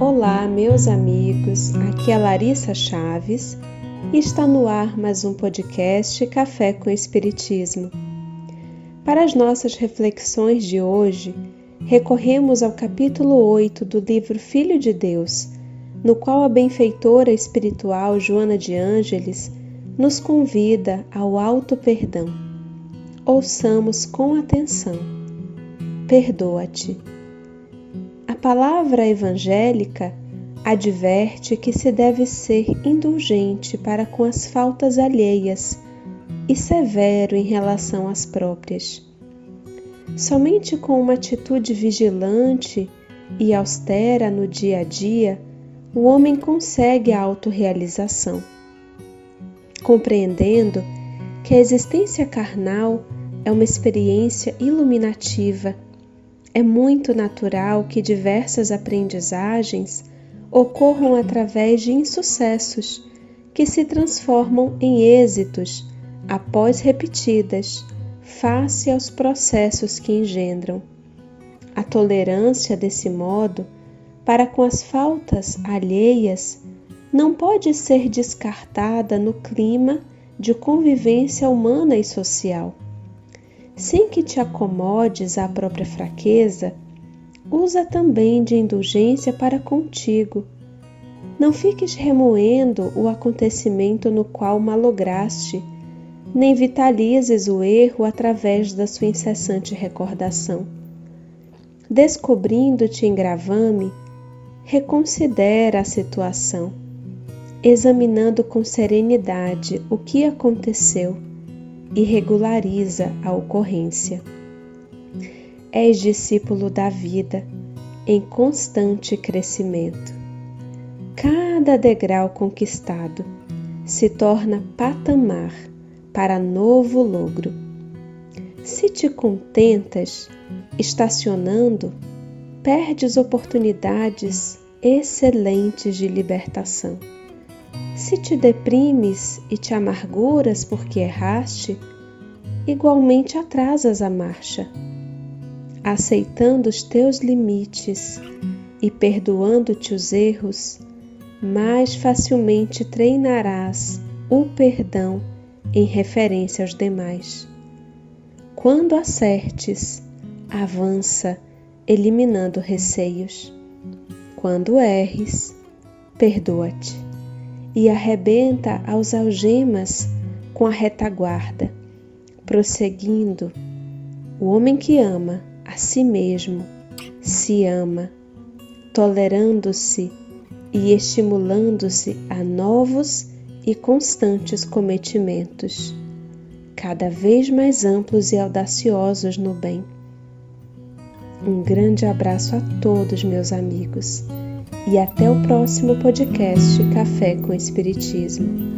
Olá, meus amigos. Aqui é Larissa Chaves e está no ar mais um podcast Café com Espiritismo. Para as nossas reflexões de hoje, recorremos ao capítulo 8 do livro Filho de Deus, no qual a benfeitora espiritual Joana de Ângeles nos convida ao alto perdão. Ouçamos com atenção. Perdoa-te palavra evangélica adverte que se deve ser indulgente para com as faltas alheias e severo em relação às próprias. Somente com uma atitude vigilante e austera no dia a dia, o homem consegue a autorrealização. Compreendendo que a existência carnal é uma experiência iluminativa é muito natural que diversas aprendizagens ocorram através de insucessos que se transformam em êxitos após repetidas, face aos processos que engendram. A tolerância, desse modo, para com as faltas alheias não pode ser descartada no clima de convivência humana e social sem que te acomodes à própria fraqueza, usa também de indulgência para contigo. Não fiques remoendo o acontecimento no qual malograste, nem vitalizes o erro através da sua incessante recordação. Descobrindo-te em gravame, reconsidera a situação, examinando com serenidade o que aconteceu e regulariza a ocorrência. És discípulo da vida em constante crescimento. Cada degrau conquistado se torna patamar para novo logro. Se te contentas estacionando, perdes oportunidades excelentes de libertação. Se te deprimes e te amarguras porque erraste, igualmente atrasas a marcha. Aceitando os teus limites e perdoando-te os erros, mais facilmente treinarás o perdão em referência aos demais. Quando acertes, avança, eliminando receios. Quando erres, perdoa-te e arrebenta aos algemas com a retaguarda, prosseguindo. O homem que ama a si mesmo se ama, tolerando-se e estimulando-se a novos e constantes cometimentos, cada vez mais amplos e audaciosos no bem. Um grande abraço a todos, meus amigos e até o próximo podcast Café com Espiritismo.